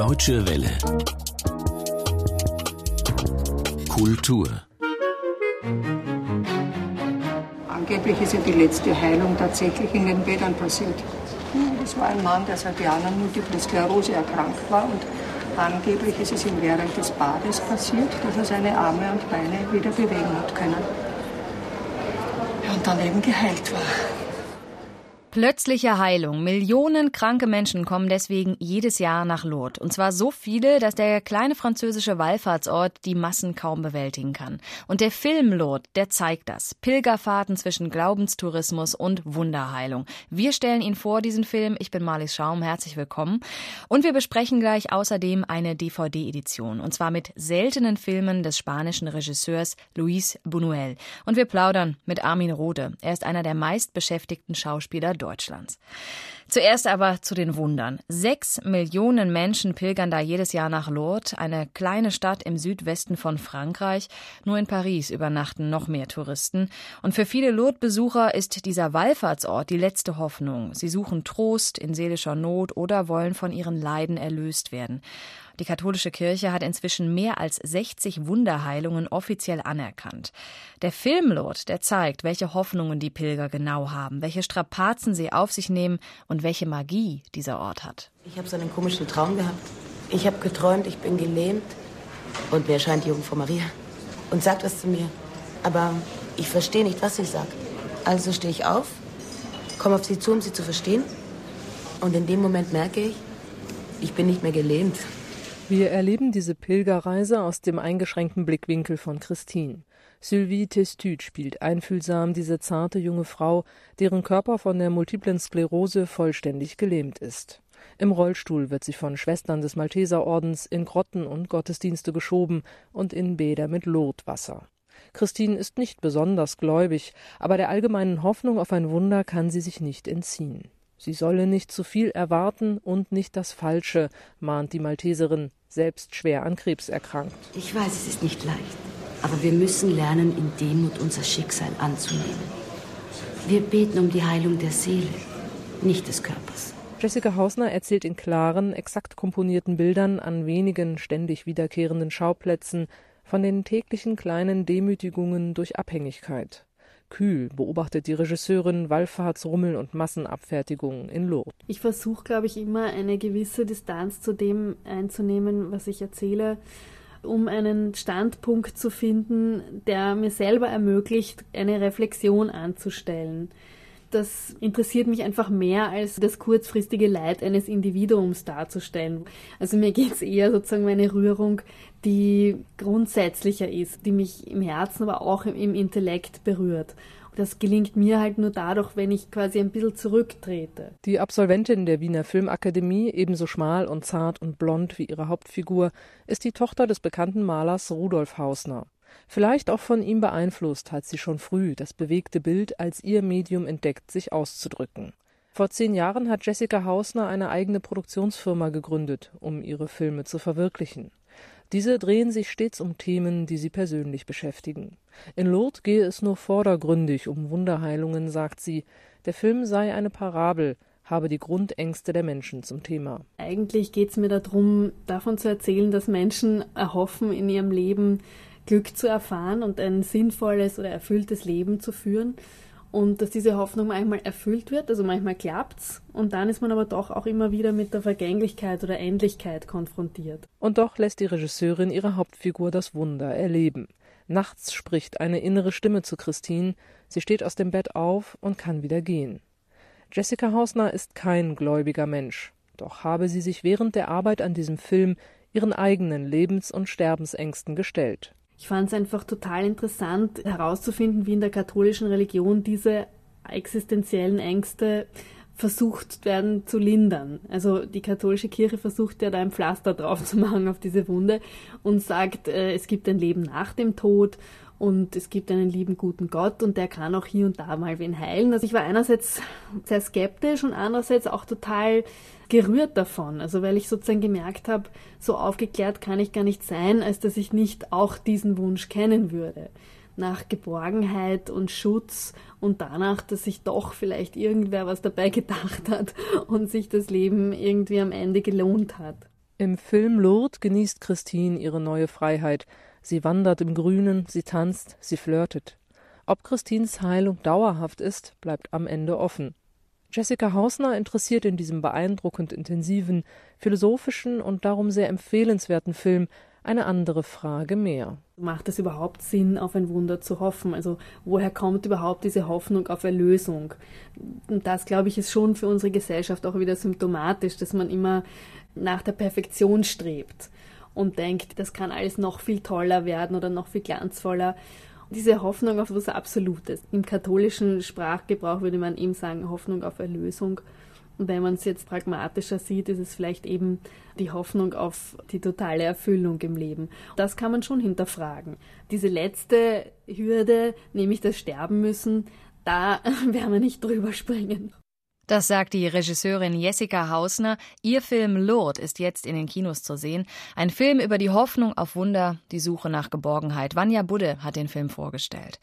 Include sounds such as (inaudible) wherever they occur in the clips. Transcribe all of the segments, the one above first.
Deutsche Welle. Kultur. Angeblich ist ja die letzte Heilung tatsächlich in den Bädern passiert. Das war ein Mann, der seit Jahren an Multiple Sklerose erkrankt war und angeblich ist es ihm während des Bades passiert, dass er seine Arme und Beine wieder bewegen hat können. Und dann eben geheilt war. Plötzliche Heilung. Millionen kranke Menschen kommen deswegen jedes Jahr nach Lourdes. Und zwar so viele, dass der kleine französische Wallfahrtsort die Massen kaum bewältigen kann. Und der Film Lourdes, der zeigt das. Pilgerfahrten zwischen Glaubenstourismus und Wunderheilung. Wir stellen ihn vor, diesen Film. Ich bin Marlies Schaum. Herzlich willkommen. Und wir besprechen gleich außerdem eine DVD-Edition. Und zwar mit seltenen Filmen des spanischen Regisseurs Luis Buñuel. Und wir plaudern mit Armin Rode. Er ist einer der meistbeschäftigten Schauspieler Deutschlands. Zuerst aber zu den Wundern. Sechs Millionen Menschen pilgern da jedes Jahr nach Lourdes, eine kleine Stadt im Südwesten von Frankreich. Nur in Paris übernachten noch mehr Touristen. Und für viele Lourdes-Besucher ist dieser Wallfahrtsort die letzte Hoffnung. Sie suchen Trost in seelischer Not oder wollen von ihren Leiden erlöst werden. Die katholische Kirche hat inzwischen mehr als 60 Wunderheilungen offiziell anerkannt. Der Film Lourdes, der zeigt, welche Hoffnungen die Pilger genau haben, welche Strapazen sie auf sich nehmen und welche Magie dieser Ort hat. Ich habe so einen komischen Traum gehabt. Ich habe geträumt, ich bin gelähmt und mir erscheint die Jungfrau Maria und sagt was zu mir. Aber ich verstehe nicht, was sie sagt. Also stehe ich auf, komme auf sie zu, um sie zu verstehen. Und in dem Moment merke ich, ich bin nicht mehr gelähmt. Wir erleben diese Pilgerreise aus dem eingeschränkten Blickwinkel von Christine. Sylvie Testude spielt einfühlsam diese zarte junge Frau, deren Körper von der multiplen Sklerose vollständig gelähmt ist. Im Rollstuhl wird sie von Schwestern des Malteserordens in Grotten und Gottesdienste geschoben und in Bäder mit Lourdes-Wasser. Christine ist nicht besonders gläubig, aber der allgemeinen Hoffnung auf ein Wunder kann sie sich nicht entziehen. Sie solle nicht zu viel erwarten und nicht das Falsche, mahnt die Malteserin, selbst schwer an Krebs erkrankt. Ich weiß, es ist nicht leicht, aber wir müssen lernen, in Demut unser Schicksal anzunehmen. Wir beten um die Heilung der Seele, nicht des Körpers. Jessica Hausner erzählt in klaren, exakt komponierten Bildern an wenigen ständig wiederkehrenden Schauplätzen von den täglichen kleinen Demütigungen durch Abhängigkeit. Kühl beobachtet die Regisseurin Wallfahrtsrummel und Massenabfertigung in Lourdes. Ich versuche, glaube ich, immer eine gewisse Distanz zu dem einzunehmen, was ich erzähle, um einen Standpunkt zu finden, der mir selber ermöglicht, eine Reflexion anzustellen das interessiert mich einfach mehr als das kurzfristige Leid eines Individuums darzustellen. Also mir geht es eher sozusagen um eine Rührung, die grundsätzlicher ist, die mich im Herzen, aber auch im Intellekt berührt. Das gelingt mir halt nur dadurch, wenn ich quasi ein bisschen zurücktrete. Die Absolventin der Wiener Filmakademie, ebenso schmal und zart und blond wie ihre Hauptfigur, ist die Tochter des bekannten Malers Rudolf Hausner. Vielleicht auch von ihm beeinflusst hat sie schon früh das bewegte Bild als ihr Medium entdeckt, sich auszudrücken. Vor zehn Jahren hat Jessica Hausner eine eigene Produktionsfirma gegründet, um ihre Filme zu verwirklichen. Diese drehen sich stets um Themen, die sie persönlich beschäftigen. In Lourdes gehe es nur vordergründig um Wunderheilungen, sagt sie. Der Film sei eine Parabel, habe die Grundängste der Menschen zum Thema. Eigentlich geht es mir darum, davon zu erzählen, dass Menschen erhoffen, in ihrem Leben Glück zu erfahren und ein sinnvolles oder erfülltes Leben zu führen. Und dass diese Hoffnung manchmal erfüllt wird, also manchmal klappt's, und dann ist man aber doch auch immer wieder mit der Vergänglichkeit oder Endlichkeit konfrontiert. Und doch lässt die Regisseurin ihre Hauptfigur das Wunder erleben. Nachts spricht eine innere Stimme zu Christine, sie steht aus dem Bett auf und kann wieder gehen. Jessica Hausner ist kein gläubiger Mensch, doch habe sie sich während der Arbeit an diesem Film ihren eigenen Lebens- und Sterbensängsten gestellt. Ich fand es einfach total interessant herauszufinden, wie in der katholischen Religion diese existenziellen Ängste versucht werden zu lindern. Also die katholische Kirche versucht ja da ein Pflaster drauf zu (laughs) machen auf diese Wunde und sagt, äh, es gibt ein Leben nach dem Tod und es gibt einen lieben guten Gott und der kann auch hier und da mal wen heilen. Also ich war einerseits sehr skeptisch und andererseits auch total gerührt davon. Also weil ich sozusagen gemerkt habe, so aufgeklärt kann ich gar nicht sein, als dass ich nicht auch diesen Wunsch kennen würde. Nach Geborgenheit und Schutz und danach, dass sich doch vielleicht irgendwer was dabei gedacht hat und sich das Leben irgendwie am Ende gelohnt hat. Im Film Lourdes genießt Christine ihre neue Freiheit. Sie wandert im Grünen, sie tanzt, sie flirtet. Ob Christines Heilung dauerhaft ist, bleibt am Ende offen. Jessica Hausner interessiert in diesem beeindruckend intensiven, philosophischen und darum sehr empfehlenswerten Film eine andere Frage mehr. Macht es überhaupt Sinn, auf ein Wunder zu hoffen? Also woher kommt überhaupt diese Hoffnung auf Erlösung? Und das, glaube ich, ist schon für unsere Gesellschaft auch wieder symptomatisch, dass man immer nach der Perfektion strebt und denkt, das kann alles noch viel toller werden oder noch viel glanzvoller. Diese Hoffnung auf etwas Absolutes. Im katholischen Sprachgebrauch würde man eben sagen, Hoffnung auf Erlösung. Und wenn man es jetzt pragmatischer sieht, ist es vielleicht eben die Hoffnung auf die totale Erfüllung im Leben. Das kann man schon hinterfragen. Diese letzte Hürde, nämlich das Sterben müssen, da (laughs) werden wir nicht drüber springen. Das sagt die Regisseurin Jessica Hausner. Ihr Film Lourdes ist jetzt in den Kinos zu sehen. Ein Film über die Hoffnung auf Wunder, die Suche nach Geborgenheit. Vanya Budde hat den Film vorgestellt.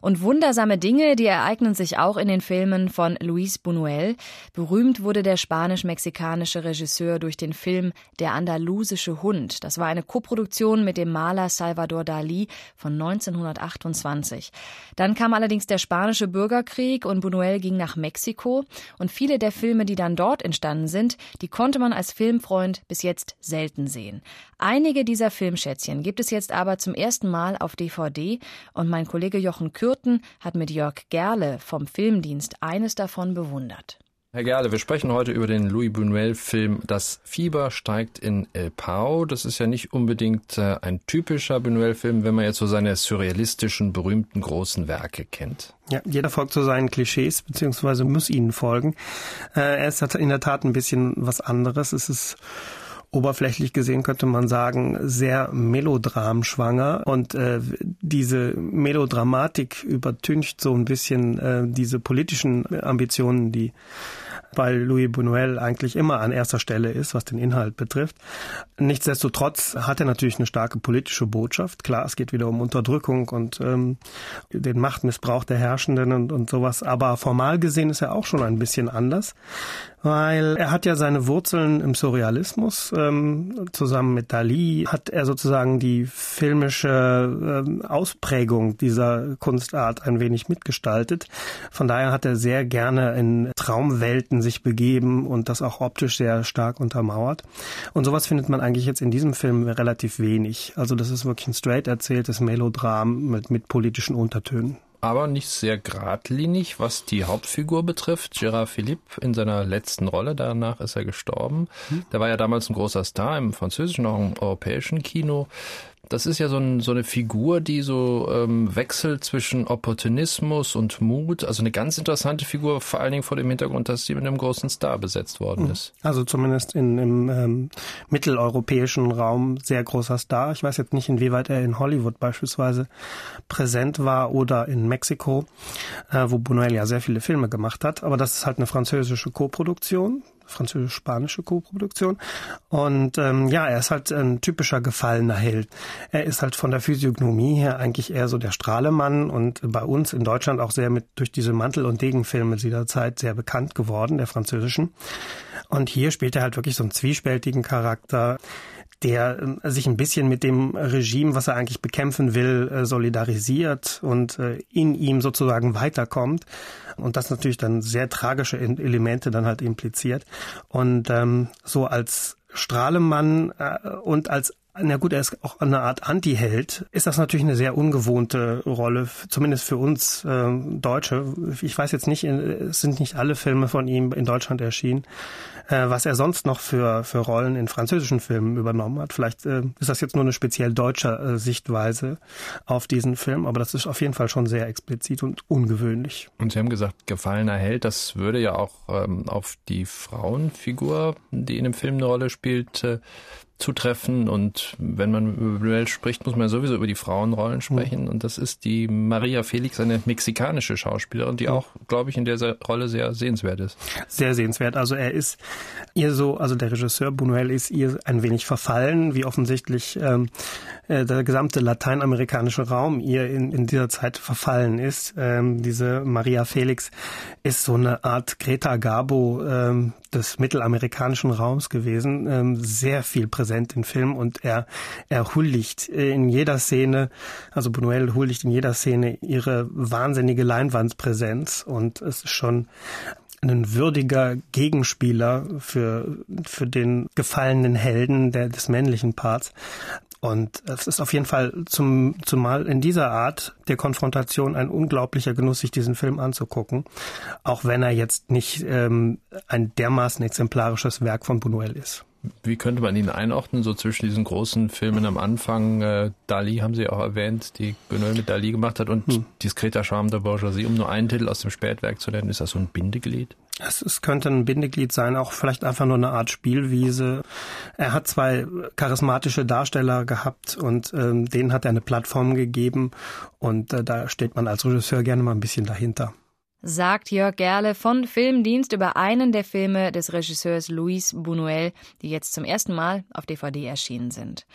Und wundersame Dinge, die ereignen sich auch in den Filmen von Luis Buñuel. Berühmt wurde der spanisch-mexikanische Regisseur durch den Film Der andalusische Hund. Das war eine Koproduktion mit dem Maler Salvador Dali von 1928. Dann kam allerdings der spanische Bürgerkrieg und Buñuel ging nach Mexiko und viele der Filme, die dann dort entstanden sind, die konnte man als Filmfreund bis jetzt selten sehen. Einige dieser Filmschätzchen gibt es jetzt aber zum ersten Mal auf DVD und mein Kollege Jochen Kürten hat mit Jörg Gerle vom Filmdienst eines davon bewundert. Herr Gerle, wir sprechen heute über den Louis Buñuel-Film Das Fieber steigt in El Pau. Das ist ja nicht unbedingt äh, ein typischer Buñuel-Film, wenn man jetzt so seine surrealistischen, berühmten, großen Werke kennt. Ja, jeder folgt so seinen Klischees, beziehungsweise muss ihnen folgen. Äh, er ist in der Tat ein bisschen was anderes. Es ist oberflächlich gesehen könnte man sagen, sehr melodramschwanger. Und äh, diese Melodramatik übertüncht so ein bisschen äh, diese politischen Ambitionen, die weil Louis Buñuel eigentlich immer an erster Stelle ist, was den Inhalt betrifft. Nichtsdestotrotz hat er natürlich eine starke politische Botschaft. Klar, es geht wieder um Unterdrückung und ähm, den Machtmissbrauch der Herrschenden und, und sowas. Aber formal gesehen ist er auch schon ein bisschen anders, weil er hat ja seine Wurzeln im Surrealismus. Ähm, zusammen mit Dali hat er sozusagen die filmische ähm, Ausprägung dieser Kunstart ein wenig mitgestaltet. Von daher hat er sehr gerne in Traumwelten sich begeben und das auch optisch sehr stark untermauert. Und sowas findet man eigentlich jetzt in diesem Film relativ wenig. Also das ist wirklich ein straight erzähltes Melodram mit, mit politischen Untertönen aber nicht sehr geradlinig, was die Hauptfigur betrifft. Gérard Philippe in seiner letzten Rolle, danach ist er gestorben. Hm. Der war ja damals ein großer Star im französischen, auch im europäischen Kino. Das ist ja so, ein, so eine Figur, die so ähm, wechselt zwischen Opportunismus und Mut. Also eine ganz interessante Figur, vor allen Dingen vor dem Hintergrund, dass sie mit einem großen Star besetzt worden mhm. ist. Also zumindest in, im ähm, mitteleuropäischen Raum sehr großer Star. Ich weiß jetzt nicht, inwieweit er in Hollywood beispielsweise präsent war oder in Mexiko, äh, wo Buñuel ja sehr viele Filme gemacht hat. Aber das ist halt eine französische Koproduktion französisch-spanische Co-Produktion. Und ähm, ja, er ist halt ein typischer gefallener Held. Er ist halt von der Physiognomie her eigentlich eher so der Strahlemann und bei uns in Deutschland auch sehr mit durch diese Mantel- und Degenfilme dieser Zeit sehr bekannt geworden, der französischen. Und hier spielt er halt wirklich so einen zwiespältigen Charakter der äh, sich ein bisschen mit dem Regime, was er eigentlich bekämpfen will, äh, solidarisiert und äh, in ihm sozusagen weiterkommt. Und das natürlich dann sehr tragische Elemente dann halt impliziert. Und ähm, so als Strahlemann und als na gut, er ist auch eine Art Anti-Held. Ist das natürlich eine sehr ungewohnte Rolle, zumindest für uns äh, Deutsche. Ich weiß jetzt nicht, es sind nicht alle Filme von ihm in Deutschland erschienen. Äh, was er sonst noch für, für Rollen in französischen Filmen übernommen hat. Vielleicht äh, ist das jetzt nur eine speziell deutsche äh, Sichtweise auf diesen Film, aber das ist auf jeden Fall schon sehr explizit und ungewöhnlich. Und Sie haben gesagt, gefallener Held, das würde ja auch ähm, auf die Frauenfigur, die in dem Film eine Rolle spielt, äh, zutreffen. Und wenn man über Buñuel spricht, muss man sowieso über die Frauenrollen sprechen. Mhm. Und das ist die Maria Felix, eine mexikanische Schauspielerin, die mhm. auch, glaube ich, in dieser Rolle sehr sehenswert ist. Sehr sehenswert. Also er ist ihr so, also der Regisseur Buñuel ist ihr ein wenig verfallen, wie offensichtlich ähm, äh, der gesamte lateinamerikanische Raum ihr in, in dieser Zeit verfallen ist. Ähm, diese Maria Felix ist so eine Art Greta Garbo ähm, des mittelamerikanischen Raums gewesen, ähm, sehr viel präsent im Film und er, er huldigt in jeder Szene, also Buñuel huldigt in jeder Szene ihre wahnsinnige Leinwandpräsenz und es ist schon ein würdiger Gegenspieler für, für den gefallenen Helden der, des männlichen Parts. Und es ist auf jeden Fall zum, zumal in dieser Art der Konfrontation ein unglaublicher Genuss, sich diesen Film anzugucken, auch wenn er jetzt nicht ähm, ein dermaßen exemplarisches Werk von Buñuel ist. Wie könnte man ihn einordnen, so zwischen diesen großen Filmen am Anfang? Äh, Dali haben Sie auch erwähnt, die Buñuel mit Dali gemacht hat und hm. Diskreter Charme der Bourgeoisie, um nur einen Titel aus dem Spätwerk zu nennen. Ist das so ein Bindeglied? Es, es könnte ein Bindeglied sein, auch vielleicht einfach nur eine Art Spielwiese. Er hat zwei charismatische Darsteller gehabt und ähm, denen hat er eine Plattform gegeben und äh, da steht man als Regisseur gerne mal ein bisschen dahinter sagt Jörg Gerle von Filmdienst über einen der Filme des Regisseurs Luis Buñuel, die jetzt zum ersten Mal auf DVD erschienen sind.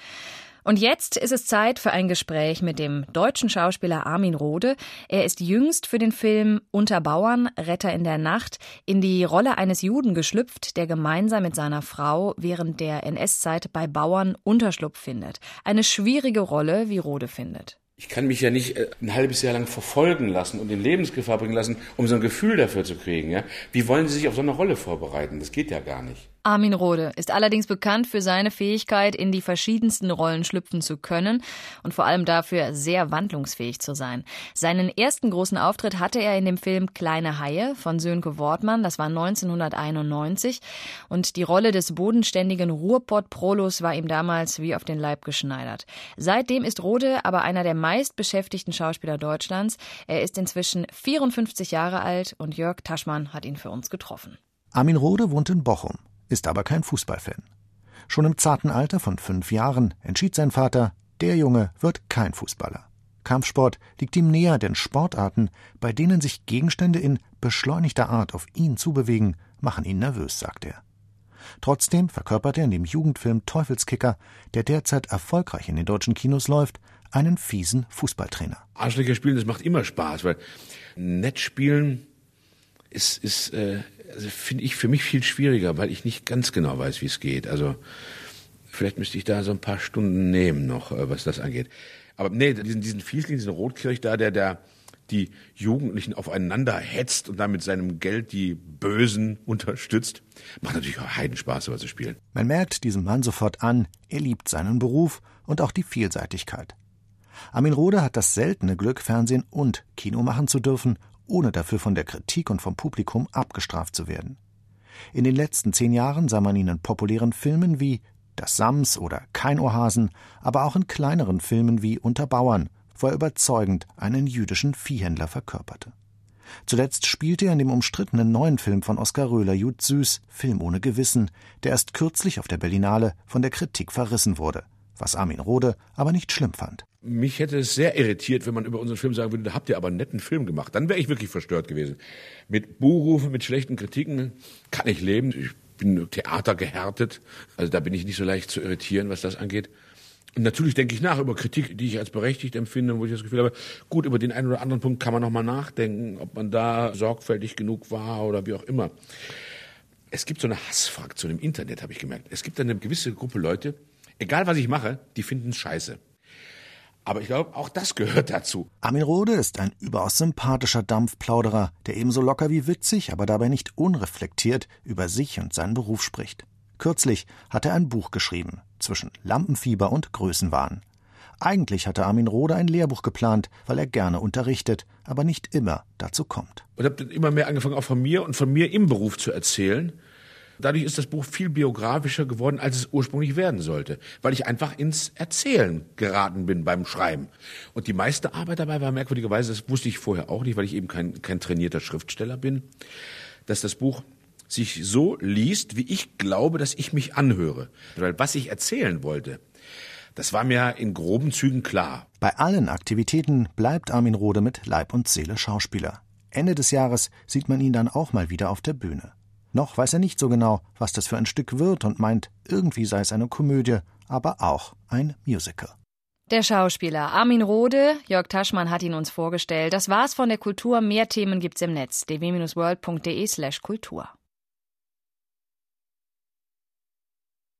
Und jetzt ist es Zeit für ein Gespräch mit dem deutschen Schauspieler Armin Rohde. Er ist jüngst für den Film Unter Bauern, Retter in der Nacht in die Rolle eines Juden geschlüpft, der gemeinsam mit seiner Frau während der NS-Zeit bei Bauern Unterschlupf findet. Eine schwierige Rolle, wie Rode findet ich kann mich ja nicht äh, ein halbes Jahr lang verfolgen lassen und in Lebensgefahr bringen lassen, um so ein Gefühl dafür zu kriegen. Ja? Wie wollen Sie sich auf so eine Rolle vorbereiten? Das geht ja gar nicht. Armin Rohde ist allerdings bekannt für seine Fähigkeit, in die verschiedensten Rollen schlüpfen zu können und vor allem dafür sehr wandlungsfähig zu sein. Seinen ersten großen Auftritt hatte er in dem Film Kleine Haie von Sönke Wortmann, das war 1991 und die Rolle des bodenständigen Ruhrpott-Prolos war ihm damals wie auf den Leib geschneidert. Seitdem ist Rohde aber einer der meistbeschäftigten Schauspieler Deutschlands. Er ist inzwischen 54 Jahre alt und Jörg Taschmann hat ihn für uns getroffen. Armin Rohde wohnt in Bochum ist aber kein Fußballfan. Schon im zarten Alter von fünf Jahren entschied sein Vater, der Junge wird kein Fußballer. Kampfsport liegt ihm näher, denn Sportarten, bei denen sich Gegenstände in beschleunigter Art auf ihn zubewegen, machen ihn nervös, sagt er. Trotzdem verkörpert er in dem Jugendfilm Teufelskicker, der derzeit erfolgreich in den deutschen Kinos läuft, einen fiesen Fußballtrainer. Arschlöcher spielen, das macht immer Spaß, weil nett spielen ist, ist äh, also finde ich für mich viel schwieriger, weil ich nicht ganz genau weiß, wie es geht. Also vielleicht müsste ich da so ein paar Stunden nehmen noch, äh, was das angeht. Aber nee, diesen, diesen Fiesling, diesen Rotkirch da, der, der die Jugendlichen aufeinander hetzt und damit seinem Geld die Bösen unterstützt, macht natürlich auch Heidenspaß, sowas zu spielen. Man merkt diesem Mann sofort an, er liebt seinen Beruf und auch die Vielseitigkeit. Armin Rohde hat das seltene Glück, Fernsehen und Kino machen zu dürfen ohne dafür von der Kritik und vom Publikum abgestraft zu werden. In den letzten zehn Jahren sah man ihn in populären Filmen wie Das Sams oder Kein Ohrhasen, aber auch in kleineren Filmen wie Unter Bauern, wo er überzeugend einen jüdischen Viehhändler verkörperte. Zuletzt spielte er in dem umstrittenen neuen Film von Oskar Röhler Jud Süß, Film ohne Gewissen, der erst kürzlich auf der Berlinale von der Kritik verrissen wurde, was Armin Rohde aber nicht schlimm fand mich hätte es sehr irritiert, wenn man über unseren Film sagen würde, da habt ihr aber einen netten Film gemacht. Dann wäre ich wirklich verstört gewesen. Mit Buhrufen, mit schlechten Kritiken kann ich leben. Ich bin Theater gehärtet. Also da bin ich nicht so leicht zu irritieren, was das angeht. Und natürlich denke ich nach über Kritik, die ich als berechtigt empfinde, wo ich das Gefühl habe, gut, über den einen oder anderen Punkt kann man nochmal nachdenken, ob man da sorgfältig genug war oder wie auch immer. Es gibt so eine Hassfraktion im Internet, habe ich gemerkt. Es gibt eine gewisse Gruppe Leute, egal was ich mache, die finden es scheiße. Aber ich glaube, auch das gehört dazu. Armin Rohde ist ein überaus sympathischer Dampfplauderer, der ebenso locker wie witzig, aber dabei nicht unreflektiert über sich und seinen Beruf spricht. Kürzlich hat er ein Buch geschrieben, zwischen Lampenfieber und Größenwahn. Eigentlich hatte Armin Rohde ein Lehrbuch geplant, weil er gerne unterrichtet, aber nicht immer dazu kommt. Und habe immer mehr angefangen, auch von mir und von mir im Beruf zu erzählen. Dadurch ist das Buch viel biografischer geworden, als es ursprünglich werden sollte, weil ich einfach ins Erzählen geraten bin beim Schreiben. Und die meiste Arbeit dabei war merkwürdigerweise, das wusste ich vorher auch nicht, weil ich eben kein, kein trainierter Schriftsteller bin, dass das Buch sich so liest, wie ich glaube, dass ich mich anhöre. Weil was ich erzählen wollte, das war mir in groben Zügen klar. Bei allen Aktivitäten bleibt Armin Rohde mit Leib und Seele Schauspieler. Ende des Jahres sieht man ihn dann auch mal wieder auf der Bühne. Noch weiß er nicht so genau, was das für ein Stück wird und meint, irgendwie sei es eine Komödie, aber auch ein Musical. Der Schauspieler Armin Rohde, Jörg Taschmann hat ihn uns vorgestellt. Das war's von der Kultur. Mehr Themen gibt's im Netz. dw-world.de slash Kultur.